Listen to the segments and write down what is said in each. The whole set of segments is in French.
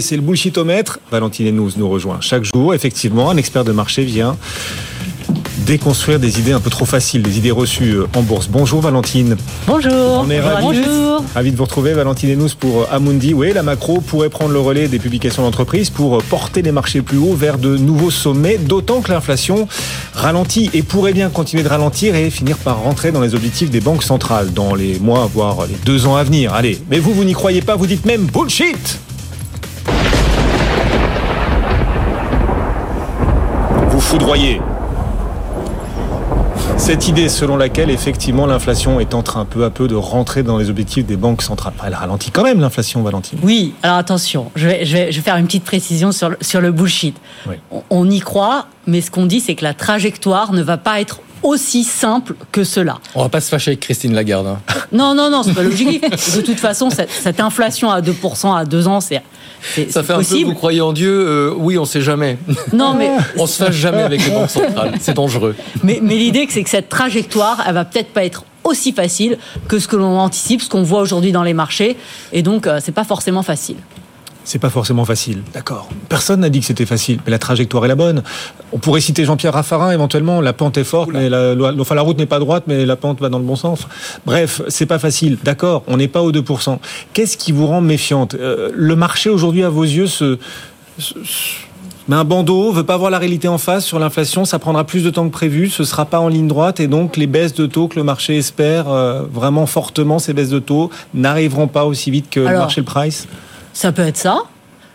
C'est le bullshitomètre. Valentine Enous nous rejoint chaque jour. Effectivement, un expert de marché vient déconstruire des idées un peu trop faciles, des idées reçues euh, en bourse. Bonjour Valentine. Bonjour. On est ravis, Bonjour. ravis de vous retrouver, Valentine Enous pour euh, Amundi. Oui, la macro pourrait prendre le relais des publications d'entreprise pour euh, porter les marchés plus haut vers de nouveaux sommets, d'autant que l'inflation ralentit et pourrait bien continuer de ralentir et finir par rentrer dans les objectifs des banques centrales dans les mois, voire les deux ans à venir. Allez, mais vous, vous n'y croyez pas, vous dites même bullshit Cette idée selon laquelle effectivement l'inflation est en train peu à peu de rentrer dans les objectifs des banques centrales. Elle ralentit quand même l'inflation, Valentine. Oui, alors attention, je vais, je vais, je vais faire une petite précision sur le, sur le bullshit. Oui. On, on y croit, mais ce qu'on dit, c'est que la trajectoire ne va pas être aussi simple que cela. On va pas se fâcher avec Christine Lagarde. hein. Non, non, non, c'est pas l'objectif. De toute façon, cette, cette inflation à 2% à 2 ans, c'est Ça fait un peu vous croyez en Dieu euh, Oui, on sait jamais. Non, mais, On se fâche jamais avec les banques centrales. C'est dangereux. mais, mais l'idée, c'est que cette trajectoire, elle va peut-être pas être aussi facile que ce que l'on anticipe, ce qu'on voit aujourd'hui dans les marchés. Et donc, euh, c'est pas forcément facile. C'est pas forcément facile, d'accord. Personne n'a dit que c'était facile, mais la trajectoire est la bonne. On pourrait citer Jean-Pierre Raffarin éventuellement. La pente est forte, mais la, la- enfin, la route n'est pas droite, mais la pente va dans le bon sens. Bref, c'est pas facile, d'accord. On n'est pas aux 2%. Qu'est-ce qui vous rend méfiante? Euh, Le marché aujourd'hui, à vos yeux, se, se- se- met un bandeau, veut pas voir la réalité en face sur l'inflation. Ça prendra plus de temps que prévu. Ce sera pas en ligne droite, et donc les baisses de taux que le marché espère euh, vraiment fortement, ces baisses de taux n'arriveront pas aussi vite que le marché le price? Ça peut être ça,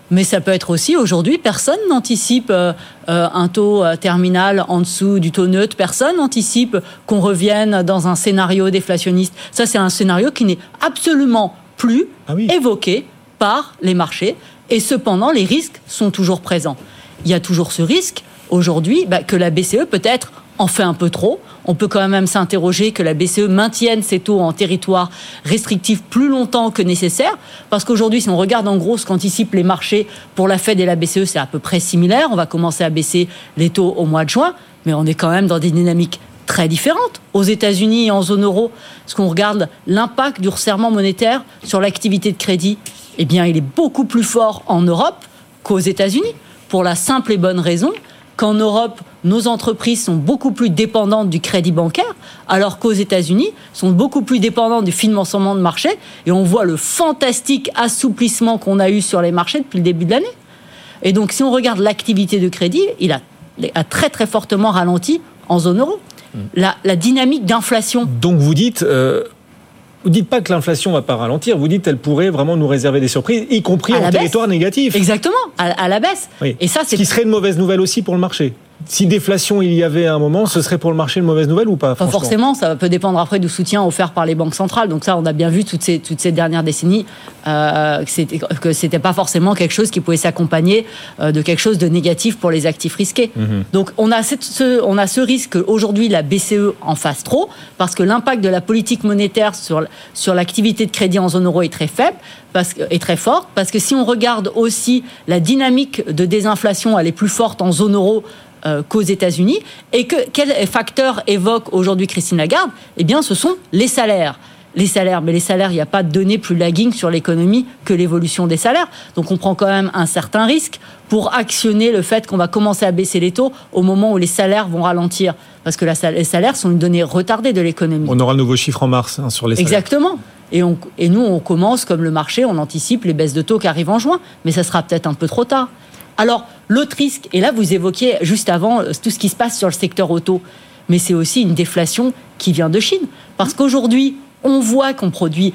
mais ça peut être aussi aujourd'hui, personne n'anticipe euh, euh, un taux euh, terminal en dessous du taux neutre, personne n'anticipe qu'on revienne dans un scénario déflationniste. Ça, c'est un scénario qui n'est absolument plus Ah oui. évoqué par les marchés, et cependant, les risques sont toujours présents. Il y a toujours ce risque aujourd'hui bah, que la BCE peut-être en fait un peu trop. On peut quand même s'interroger que la BCE maintienne ses taux en territoire restrictif plus longtemps que nécessaire, parce qu'aujourd'hui, si on regarde en gros ce qu'anticipent les marchés pour la Fed et la BCE, c'est à peu près similaire. On va commencer à baisser les taux au mois de juin, mais on est quand même dans des dynamiques très différentes. Aux États-Unis et en zone euro, ce qu'on regarde l'impact du resserrement monétaire sur l'activité de crédit, eh bien, il est beaucoup plus fort en Europe qu'aux États-Unis, pour la simple et bonne raison qu'en Europe, nos entreprises sont beaucoup plus dépendantes du crédit bancaire, alors qu'aux États-Unis, sont beaucoup plus dépendantes du financement de marché. Et on voit le fantastique assouplissement qu'on a eu sur les marchés depuis le début de l'année. Et donc, si on regarde l'activité de crédit, il a, a très très fortement ralenti en zone euro. La, la dynamique d'inflation Donc vous dites, euh, vous dites pas que l'inflation va pas ralentir, vous dites qu'elle pourrait vraiment nous réserver des surprises, y compris À en baisse. territoire négatif. Exactement, à, à la baisse. Oui. Et ça, Ce c'est qui serait une mauvaise nouvelle aussi pour le marché. Si déflation il y avait à un moment, ce serait pour le marché une mauvaise nouvelle ou pas Pas forcément, ça peut dépendre après du soutien offert par les banques centrales. Donc ça, on a bien vu toutes ces, toutes ces dernières décennies euh, que c'était pas forcément quelque chose qui pouvait s'accompagner euh, de quelque chose de négatif pour les actifs risqués. Donc on a cette- ce, on a ce risque qu'aujourd'hui la BCE en fasse trop parce que l'impact de la politique monétaire sur sur l'activité de crédit en zone euro est très faible parce est très forte parce que si on regarde aussi la dynamique de désinflation, elle est plus forte en zone euro euh, qu'aux États-Unis. Et que quel facteur évoque aujourd'hui Christine Lagarde? Eh bien, ce sont les salaires. Les salaires, mais les salaires, il n'y a pas de données plus lagging sur l'économie que l'évolution des salaires. Donc, on prend quand même un certain risque pour actionner le fait qu'on va commencer à baisser les taux au moment où les salaires vont ralentir. Parce que les salaires sont une donnée retardée de l'économie. On aura le nouveau chiffre en mars hein, sur les salaires. Exactement. Et, on, et nous, on commence comme le marché, on anticipe les baisses de taux qui arrivent en juin, mais ça sera peut-être un peu trop tard. Alors, l'autre risque, et là, vous évoquiez juste avant euh, tout ce qui se passe sur le secteur auto, mais c'est aussi une déflation qui vient de Chine. Parce qu'aujourd'hui, on voit qu'on produit,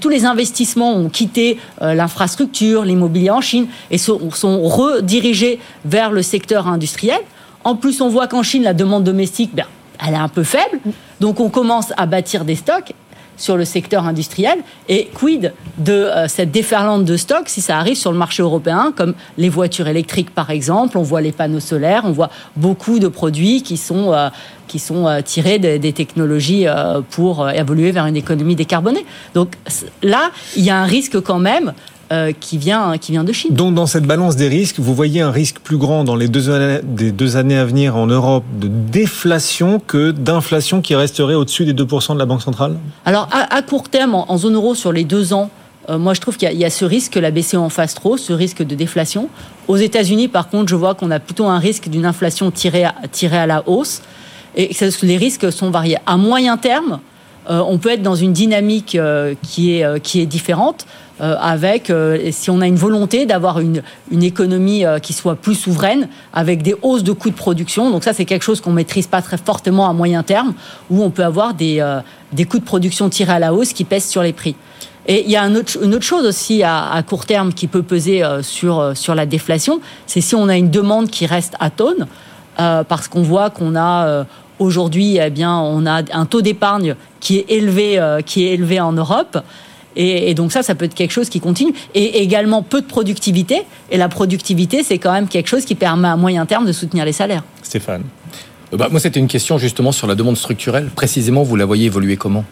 tous les investissements ont quitté euh, l'infrastructure, l'immobilier en Chine, et sont, sont redirigés vers le secteur industriel. En plus, on voit qu'en Chine, la demande domestique, ben, elle est un peu faible. Donc, on commence à bâtir des stocks sur le secteur industriel. Et quid de euh, cette déferlante de stocks si ça arrive sur le marché européen comme les voitures électriques par exemple? On voit les panneaux solaires on voit beaucoup de produits qui sont euh, qui sont euh, tirés des, des technologies pour évoluer vers une économie décarbonée. Donc là il y a un risque quand même euh, qui vient qui vient de Chine Donc dans cette balance des risques, vous voyez un risque plus grand dans les deux années, des deux années à venir en Europe de déflation que d'inflation qui resterait au-dessus des 2% de la Banque centrale? Alors, à, à court terme, en, en zone euro, sur les deux ans, euh, moi, je trouve qu'il y, a ce risque que la BCE en fasse trop, ce risque de déflation. Aux États-Unis, par contre, je vois qu'on a plutôt un risque d'une inflation tirée à, tirée à la hausse et les risques sont variés. À moyen terme, on peut être dans une dynamique euh, qui, est, qui est différente. avec, si on a une volonté d'avoir une, une économie qui soit plus souveraine, avec des hausses de coûts de production. Donc ça, c'est quelque chose qu'on maîtrise pas très fortement à moyen terme, où on peut avoir des, des coûts de production tirés à la hausse qui pèsent sur les prix. Et il y a une autre chose aussi à, court terme qui peut peser euh, sur, euh, sur la déflation, c'est si on a une demande qui reste atone, euh, parce qu'on voit qu'on a aujourd'hui, eh bien, on a un taux d'épargne qui est élevé, qui est élevé en Europe. Et, donc ça, ça peut être quelque chose qui continue. Et également peu de productivité. Et la productivité, c'est quand même quelque chose qui permet à moyen terme de soutenir les salaires. Stéphane. Bah, moi, c'était une question justement sur la demande structurelle. Précisément, vous la voyez évoluer comment?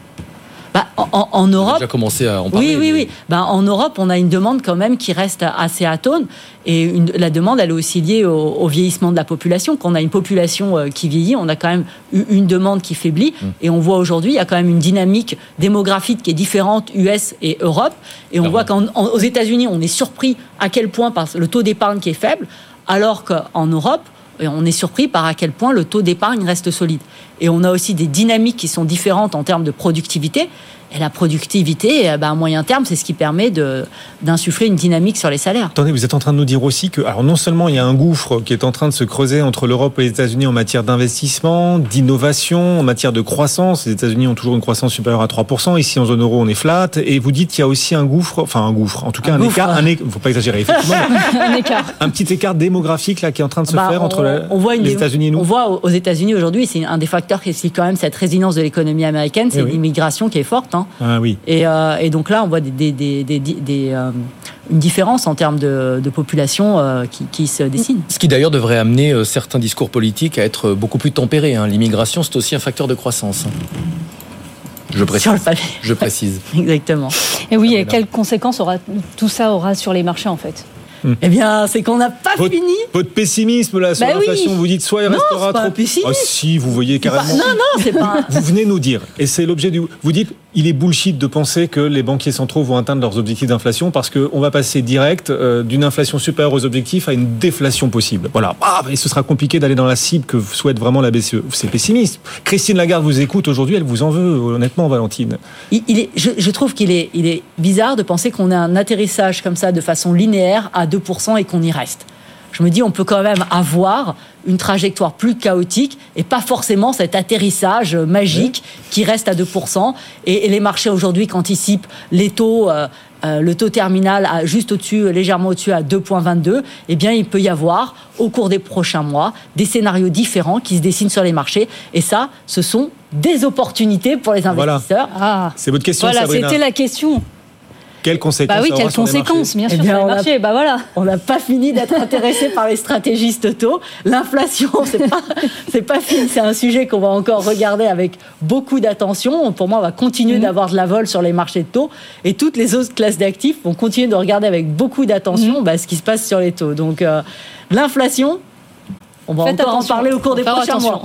Bah, en, Europe. On a déjà commencé à en parler. Oui, oui, oui. Bah, en Europe, on a une demande quand même qui reste assez atone. Et la demande, elle est aussi liée au, vieillissement de la population. Quand on a une population euh, qui vieillit, on a quand même une demande qui faiblit. Mm. Et on voit aujourd'hui, il y a quand même une dynamique démographique qui est différente US et Europe. Et on voit qu'aux États-Unis, on est surpris à quel point par le taux d'épargne qui est faible, alors qu'en Europe, on est surpris par à quel point le taux d'épargne reste solide. Et on a aussi des dynamiques qui sont différentes en termes de productivité. Et la productivité, eh ben, à moyen terme, c'est ce qui permet d'insuffler une dynamique sur les salaires. Attendez, vous êtes en train de nous dire aussi que, alors non seulement il y a un gouffre qui est en train de se creuser entre l'Europe et les États-Unis en matière d'investissement, d'innovation, en matière de croissance. Les États-Unis ont toujours une croissance supérieure à 3%. Ici, en zone euro, on est flat. Et vous dites qu'il y a aussi un gouffre, enfin un gouffre, en tout cas un, écart, un faut pas exagérer, effectivement. un écart. Un petit écart démographique là qui est en train de se bah, faire entre les États-Unis et nous. On voit aux États-unis aujourd'hui, c'est un des facteurs qui explique quand même cette résilience de l'économie américaine, c'est eh l'immigration qui est forte. Hein. Ah, oui. Euh, et, donc là, on voit des, euh, une différence en termes de, population euh, qui, se dessine. Ce qui d'ailleurs devrait amener certains discours politiques à être beaucoup plus tempérés. Hein. L'immigration, c'est aussi un facteur de croissance. Hein. Je précise. Je précise. Exactement. Et oui, et quelles conséquences aura, tout ça aura sur les marchés en fait? Hmm. Eh bien, c'est qu'on n'a pas fini. Votre pessimisme là sur bah l'inflation, vous dites soit il restera trop. Ah si, vous voyez carrément. non, non, c'est pas. Vous venez nous dire, et c'est l'objet du. Vous dites, il est bullshit de penser que les banquiers centraux vont atteindre leurs objectifs d'inflation parce qu'on va passer direct euh, d'une inflation supérieure aux objectifs à une déflation possible. Voilà. Ah, et ce sera compliqué d'aller dans la cible que souhaite vraiment la BCE. C'est pessimiste. Christine Lagarde vous écoute aujourd'hui, elle vous en veut, honnêtement, Valentine. Il, est, je, je, trouve qu'il est, il est bizarre de penser qu'on a un atterrissage comme ça de façon linéaire à 2% et qu'on y reste. Je me dis, on peut quand même avoir une trajectoire plus chaotique et pas forcément cet atterrissage magique qui reste à 2%. Et, les marchés aujourd'hui anticipent les taux, euh, euh, le taux terminal à, juste au-dessus, légèrement au-dessus à 2,22. Eh bien, il peut y avoir au cours des prochains mois des scénarios différents qui se dessinent sur les marchés. Et ça, ce sont des opportunités pour les investisseurs. Ah. C'est votre question, Voilà, c'était la question. Quelles conséquences Bah oui, quelles conséquences, bien sûr, eh sur les marchés. Bah voilà. On n'a pas fini d'être intéressé par les stratégistes taux. L'inflation, c'est pas, c'est pas fini. C'est un sujet qu'on va encore regarder avec beaucoup d'attention. Pour moi, on va continuer mm. d'avoir de la vol sur les marchés de taux et toutes les autres classes d'actifs vont continuer de regarder avec beaucoup d'attention mm. bah, ce qui se passe sur les taux. Donc, euh, l'inflation, on va encore en parler au cours des prochains mois.